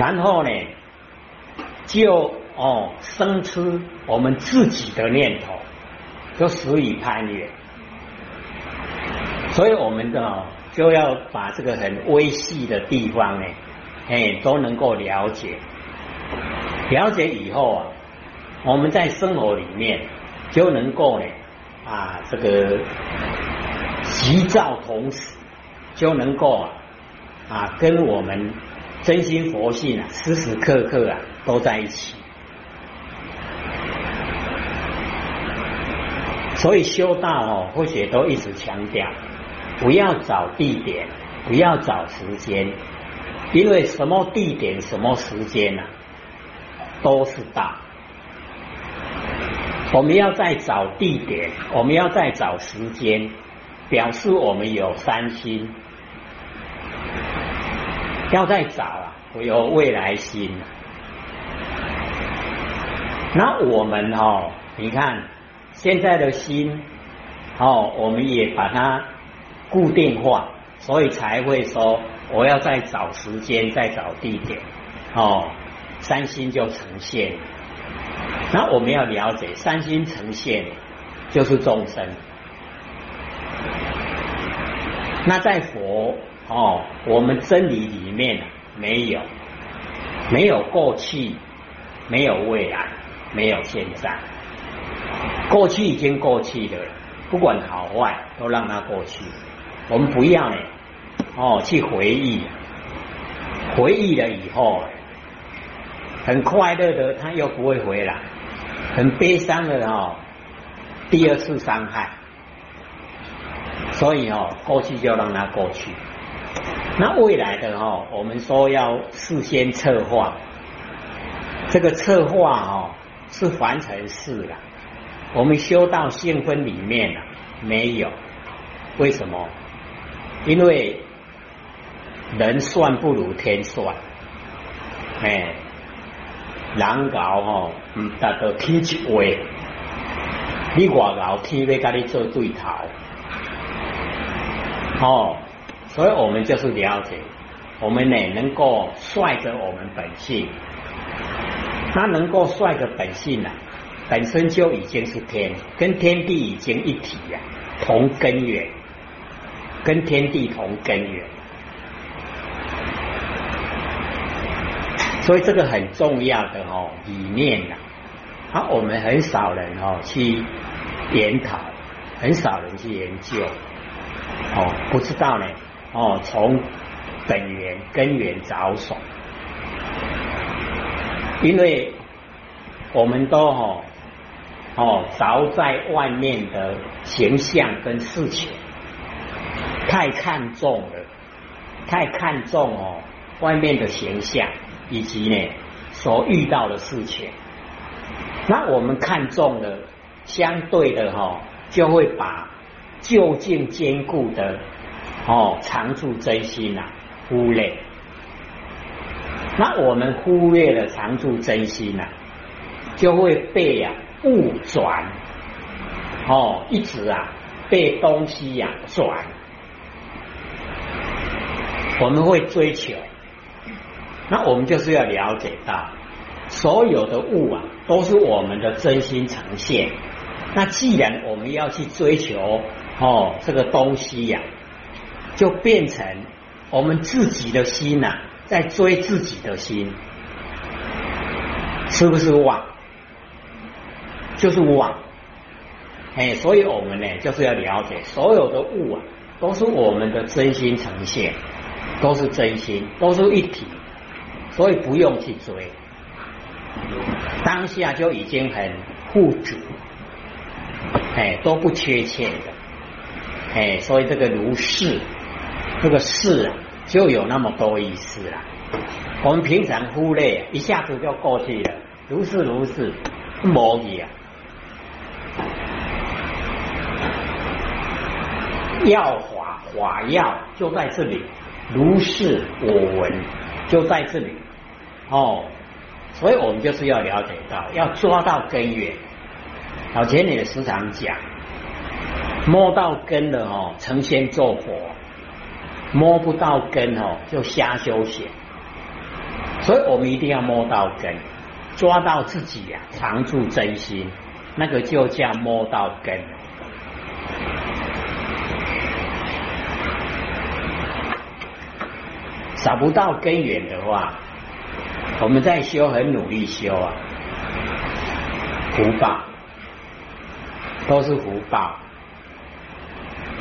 然后呢，就哦生出我们自己的念头，就死于攀缘。所以我们的就要把这个很微细的地方呢，哎，都能够了解。了解以后啊，我们在生活里面就能够呢，啊，这个急躁同时，就能够啊，啊，跟我们真心佛性啊，时时刻刻啊都在一起。所以修道哦，或许都一直强调。不要找地点，不要找时间，因为什么地点、什么时间呢，都是道。我们要再找地点，我们要再找时间，表示我们有三心。要再找啊，有未来心。那我们哦，你看现在的心哦，我们也把它。固定化，所以才会说我要再找时间，再找地点，哦，三心就呈现。那我们要了解，三心呈现就是众生。那在佛哦，我们真理里面没有，没有过去，没有未来，没有现在。过去已经过去了，不管好坏，都让它过去。我们不要呢，哦，去回忆，回忆了以后，很快乐的，他又不会回来；很悲伤的哦，第二次伤害。所以哦，过去就让它过去。那未来的哦，我们说要事先策划，这个策划哦是凡尘事了。我们修道性分里面了没有，为什么？因为人算不如天算，哎，人搞哦唔达到天一话，你我搞天要跟你做对头，哦，所以我们就是了解，我们呢能够率着我们本性，那能够率着本性呢，本身就已经是天，跟天地已经一体呀，同根源。跟天地同根源，所以这个很重要的哦理念呐。啊，我们很少人哦去研讨，很少人去研究，哦，不知道呢，哦，从本源根源着手，因为我们都哦哦着在外面的形象跟事情。太看重了，太看重哦，外面的形象以及呢所遇到的事情，那我们看重了，相对的哈，就会把就近坚固的哦常住真心呐忽略。那我们忽略了常住真心呐，就会被呀误转哦，一直啊被东西呀转。我们会追求，那我们就是要了解到，所有的物啊，都是我们的真心呈现。那既然我们要去追求哦，这个东西呀，就变成我们自己的心呐，在追自己的心，是不是妄？就是妄。哎，所以我们呢，就是要了解，所有的物啊，都是我们的真心呈现。都是真心，都是一体，所以不用去追，当下就已经很富足，哎，都不缺欠的，哎，所以这个如是，这个事啊，就有那么多意思了。我们平常忽略，一下子就过去了，如是如是，模一样。药法法药就在这里。如是我闻，就在这里哦，所以我们就是要了解到，要抓到根源。老前也时常讲，摸到根的哦，成仙做佛；摸不到根哦，就瞎修行。所以我们一定要摸到根，抓到自己呀，常住真心，那个就叫摸到根。找不到根源的话，我们在修很努力修啊，福报都是福报。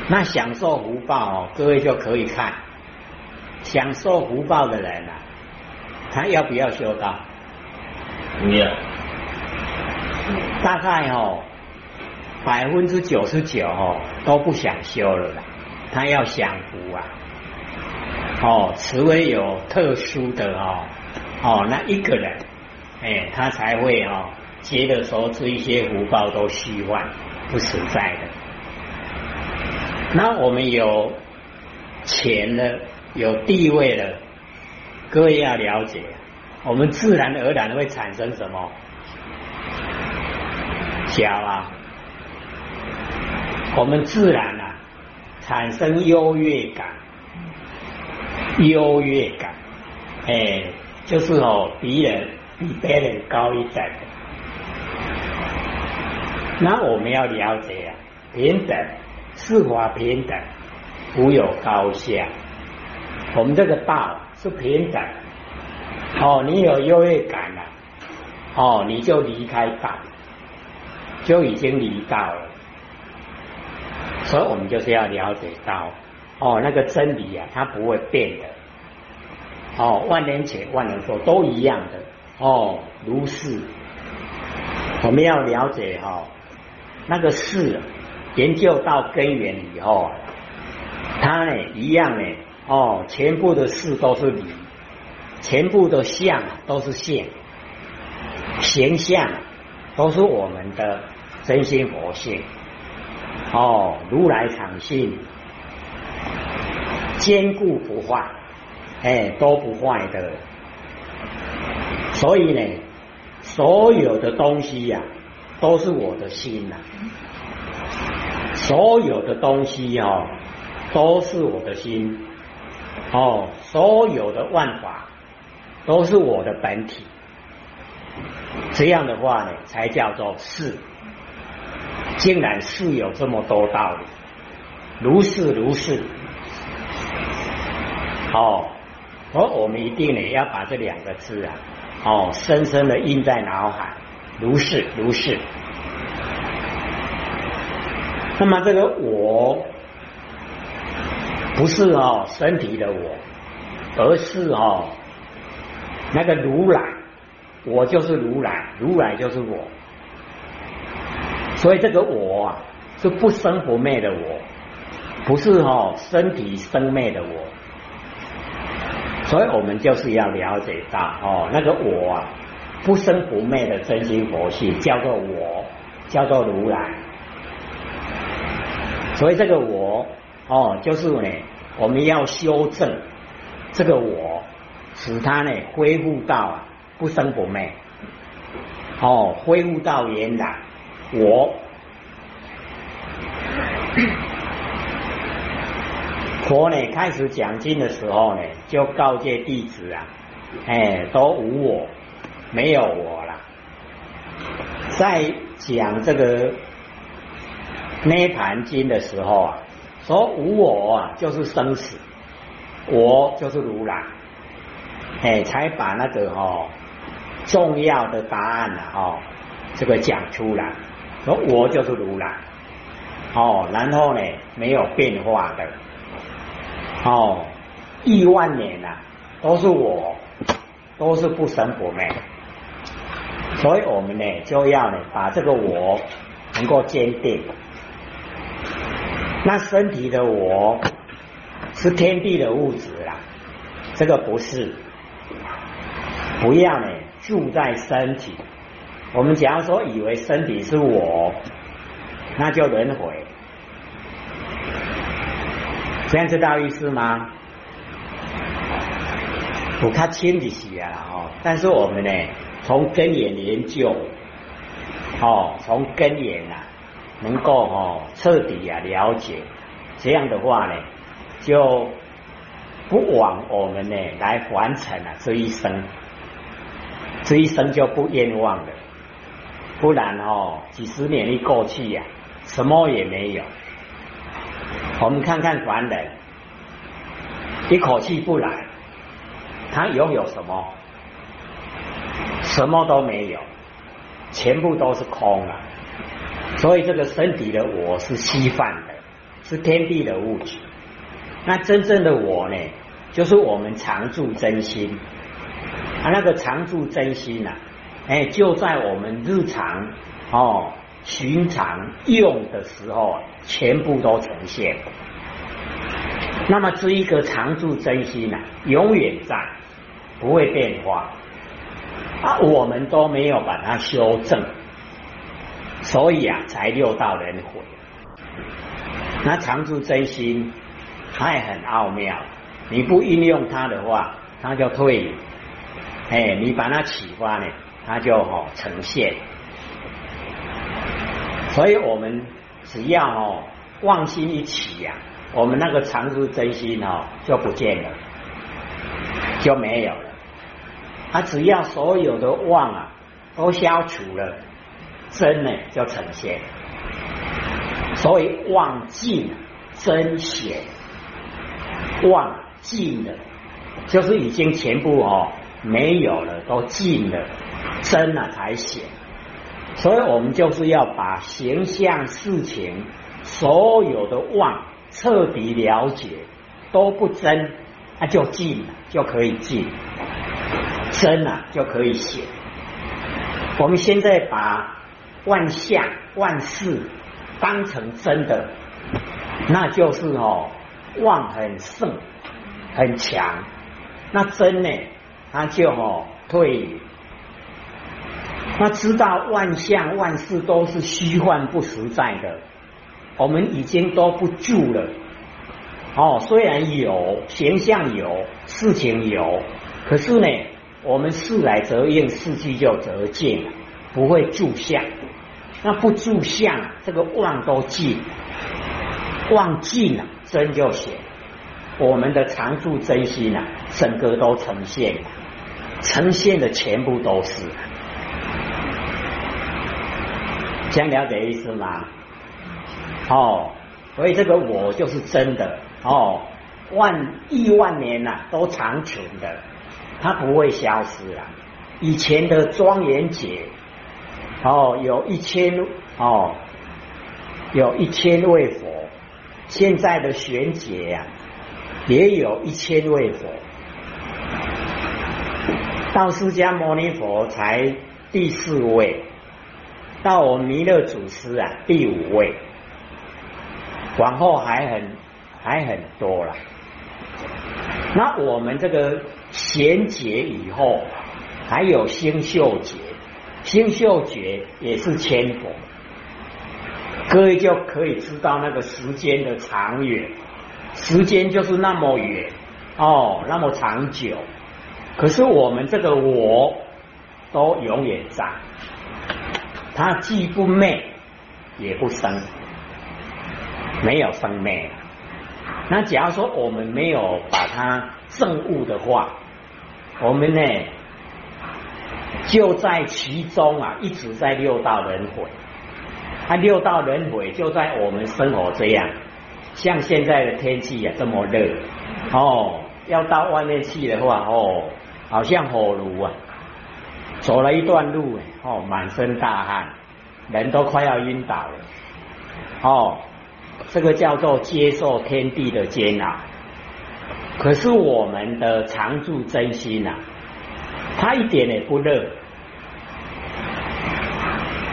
那享受福报哦，各位就可以看，享受福报的人啊，他要不要修道？不要。大概哦，百分之九十九哦都不想修了啦，他要享福啊。哦，除非有特殊的哦，哦，那一个人，哎，他才会哦，觉得说这一些福报都虚幻、不实在的。那我们有钱了，有地位了，各位要了解，我们自然而然会产生什么？骄傲。我们自然啊，产生优越感。优越感，哎，就是哦，比人比别人高一等。那我们要了解啊，平等，是法平等，无有高下。我们这个道是平等。哦，你有优越感了，哦，你就离开道，就已经离道了。所以我们就是要了解到。哦，那个真理啊，它不会变的。哦，万年前、万年后都一样的。哦，如是。我们要了解哈，那个事研究到根源以后，它呢一样呢。哦，全部的事都是理，全部的相都是现，形象都是我们的真心佛性。哦，如来常性。坚固不坏，哎，都不坏的。所以呢，所有的东西呀，都是我的心呐。所有的东西哦，都是我的心。哦，所有的万法都是我的本体。这样的话呢，才叫做是。竟然是有这么多道理，如是如是。哦，而我们一定呢要把这两个字啊，哦，深深的印在脑海，如是如是。那么这个我不是哦身体的我，而是哦那个如来，我就是如来，如来就是我。所以这个我啊是不生不灭的我，不是哦身体生灭的我。所以我们就是要了解到哦，那个我啊，不生不灭的真心佛性叫做我，叫做如来。所以这个我哦，就是呢，我们要修正这个我，使它呢恢复到啊不生不灭，哦，恢复到原来我。佛呢开始讲经的时候呢，就告诫弟子啊，哎，都无我，没有我了。在讲这个《涅盘经》的时候啊，说无我啊，就是生死，我就是如来，哎，才把那个哦重要的答案啊，哦，这个讲出来，说我就是如来，哦，然后呢，没有变化的。哦，亿万年呐，都是我，都是不生不灭，所以我们呢就要呢把这个我能够坚定。那身体的我是天地的物质啦，这个不是，不要呢住在身体。我们假如说以为身体是我，那就轮回。这样知道意思吗？不看清的些啊，哦，但是我们呢，从根源研究，哦，从根源啊，能够哦彻底啊了解，这样的话呢，就不枉我们呢来完成了这一生，这一生就不冤枉了。不然哦，几十年一过去呀，什么也没有。我们看看凡人，一口气不来，他拥有什么？什么都没有，全部都是空了。所以这个身体的我是虚幻的，是天地的物质。那真正的我呢，就是我们常住真心。啊，那个常住真心呐，哎，就在我们日常哦、寻常用的时候，全部都呈现。那么这一个常住真心呐，永远在，不会变化。啊，我们都没有把它修正，所以啊，才六道轮回。那常住真心，它也很奥妙。你不运用它的话，它就退；哎，你把它启发呢，它就哦呈现。所以我们只要哦妄心一起呀，我们那个常住真心哦就不见了，就没有了。他只要所有的妄啊都消除了，真呢就呈现。所以妄尽真显，妄尽了，就是已经全部哦没有了，都尽了，真了才显。所以我们就是要把形象事情所有的妄彻底了解，都不真，那就尽了，就可以尽。真了就可以写。我们现在把万象万事当成真的，那就是哦妄很盛很强，那真呢他就哦退。那知道万象万事都是虚幻不实在的，我们已经都不住了。哦，虽然有形象有事情有，可是呢？我们事来则应，事去就则见，不会住相。那不住相，这个妄都尽，妄尽了，真就显。我们的常住真心啊，整个都呈现了，呈现的全部都是。这样了解意思吗？哦，所以这个我就是真的哦，万亿万年呐，都长存的。它不会消失啊！以前的庄严节哦，有一千哦，有一千位佛；现在的玄节呀，也有一千位佛。到释迦牟尼佛才第四位，到我弥勒祖师啊第五位，往后还很还很多了。那我们这个。贤劫以后，还有星宿劫，星宿劫也是千佛，各位就可以知道那个时间的长远，时间就是那么远。哦，那么长久。可是我们这个我都永远在，它既不灭也不生，没有生灭。那假如说我们没有把它证悟的话，我们呢就在其中啊，一直在六道轮回。啊，六道轮回就在我们生活这样，像现在的天气啊这么热哦，要到外面去的话哦，好像火炉啊，走了一段路哦，满身大汗，人都快要晕倒了哦。这个叫做接受天地的煎熬，可是我们的常住真心呐，它一点也不热。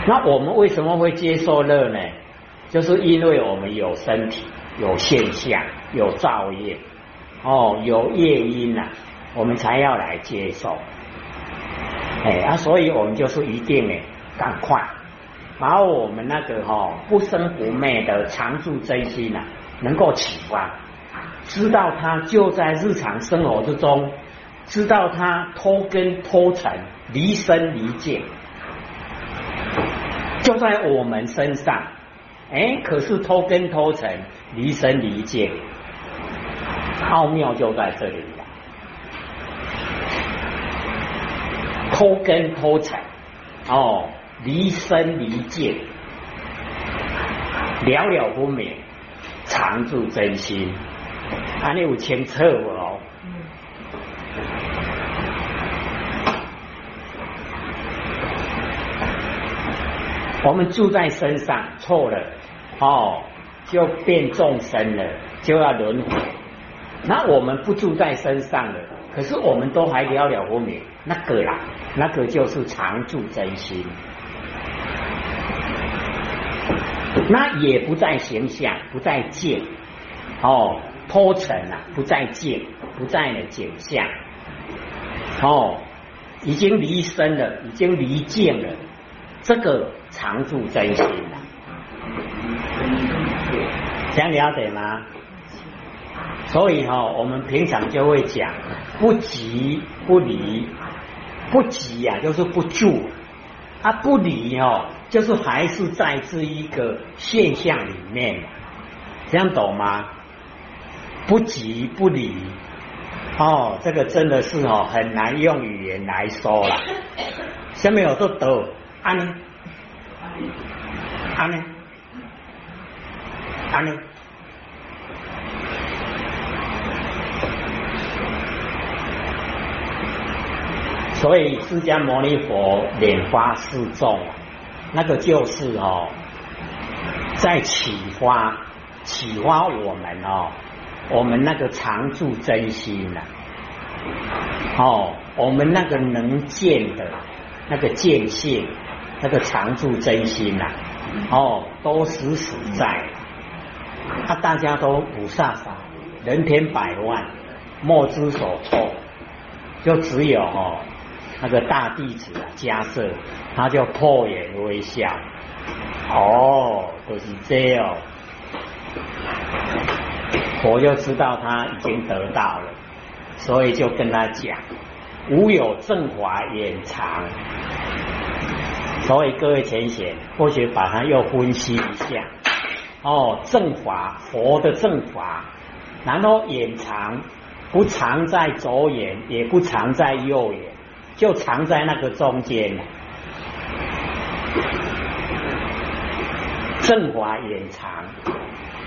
那我们为什么会接受热呢？就是因为我们有身体、有现象、有造业，哦，有业因呐，我们才要来接受。哎啊，所以我们就是一定呢，赶快。把我们那个哈不生不灭的常住真心呐，能够启发，知道它就在日常生活之中，知道他脱根脱尘离身离界，就在我们身上。哎，可是脱根脱尘离身离界，奥妙就在这里了，脱根脱尘，哦，离身离界，了了分明，常住真心，安尼有清楚哦。我们住在身上错了哦，就变众生了，就要轮回。那我们不住在身上了，可是我们都还了了无明，那个啦，那个就是常住真心，那也不在形象，不在见哦，脱尘啊，不在见，不在的景象哦，已经离身了，已经离见了。这个常住真心的，想了解吗？所以哈，我们平常就会讲不急不离，不急呀就是不住，啊不离哦就是还是在这一个现象里面，这样懂吗？不急不离，哦，这个真的是哦很难用语言来说了，下面有个都。安呢？安呢？安呢？所以释迦牟尼佛莲花示众，那个就是哦，在启发启发我们哦，我们那个常住真心呐，哦，我们那个能见的那个见性。那个常住真心呐，哦，都实实在。啊，大家都菩萨法，人天百万，莫知所措，就只有哦那个大弟子啊，迦舍，他就破颜微笑。哦，就是这样，我就知道他已经得到了，所以就跟他讲，无有正法掩藏。所以各位浅显，或许把它又分析一下。哦，正法，佛的正法，然后隐藏，不藏在左眼，也不藏在右眼，就藏在那个中间。正法隐藏，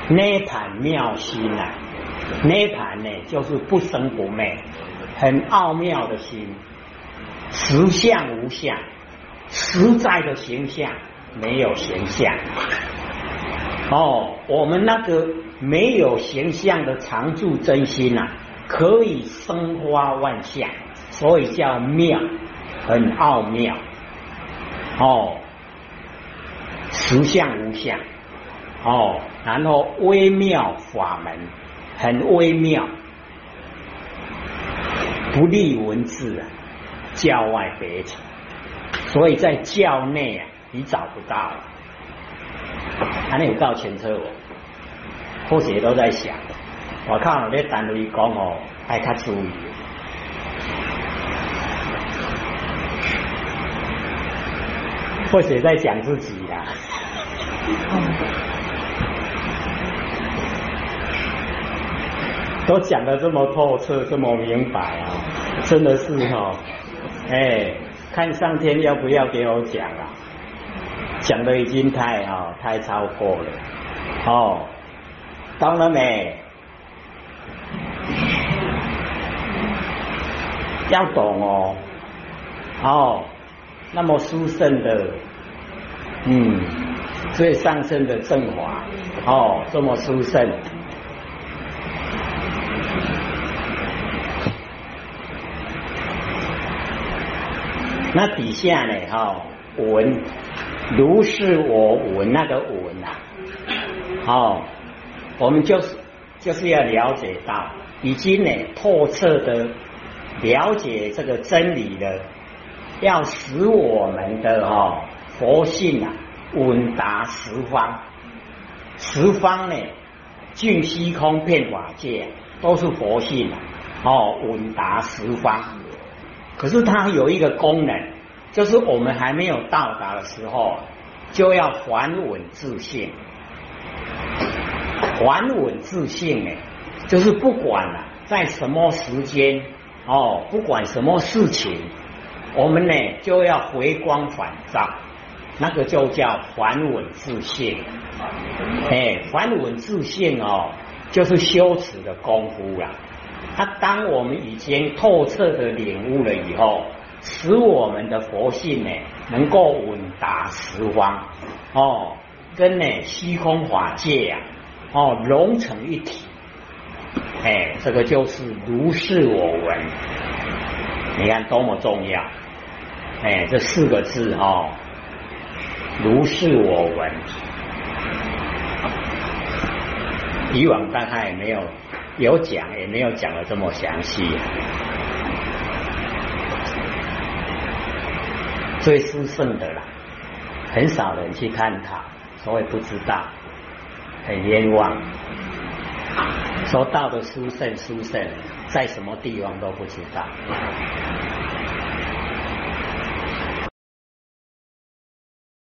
涅盘妙心啊！涅盘呢，就是不生不灭，很奥妙的心，实相无相。实在的形象没有形象。哦，我们那个没有形象的常住真心呐，可以生花万象，所以叫妙，很奥妙。哦，实相无相。哦，然后微妙法门很微妙，不立文字啊，教外别成。所以在教内啊，你找不到。还有告前车我，或许都在想，我靠，你单位讲哦，爱较注意。或许在讲自己呀。都讲的这么透彻，这么明白啊，真的是哈，哎。看上天要不要给我讲啊？讲的已经太哦太超过了哦，懂了没？要懂哦哦，那么殊胜的嗯最上升的正法哦，这么殊胜。那底下呢？哈，闻如是我闻那个闻呐，哦，我们就是就是要了解到，已经呢透彻的了解这个真理的，要使我们的哈佛性啊稳达十方，十方呢尽虚空遍法界都是佛性啊，哦稳达十方。可是它有一个功能，就是我们还没有到达的时候，就要还稳自信。还稳自信呢，就是不管了，在什么时间哦，不管什么事情，我们呢就要回光返照，那个就叫还稳自信。哎，还稳自信哦，就是修持的功夫啦。他当我们已经透彻的领悟了以后，使我们的佛性呢能够稳达十方哦，跟呢虚空法界呀哦融成一体。哎，这个就是如是我闻，你看多么重要！哎，这四个字哦，如是我闻。以往大概没有有讲，也没有讲的这么详细。最殊胜的啦，很少人去探讨，所以不知道，很冤枉。说到的殊胜，殊胜在什么地方都不知道。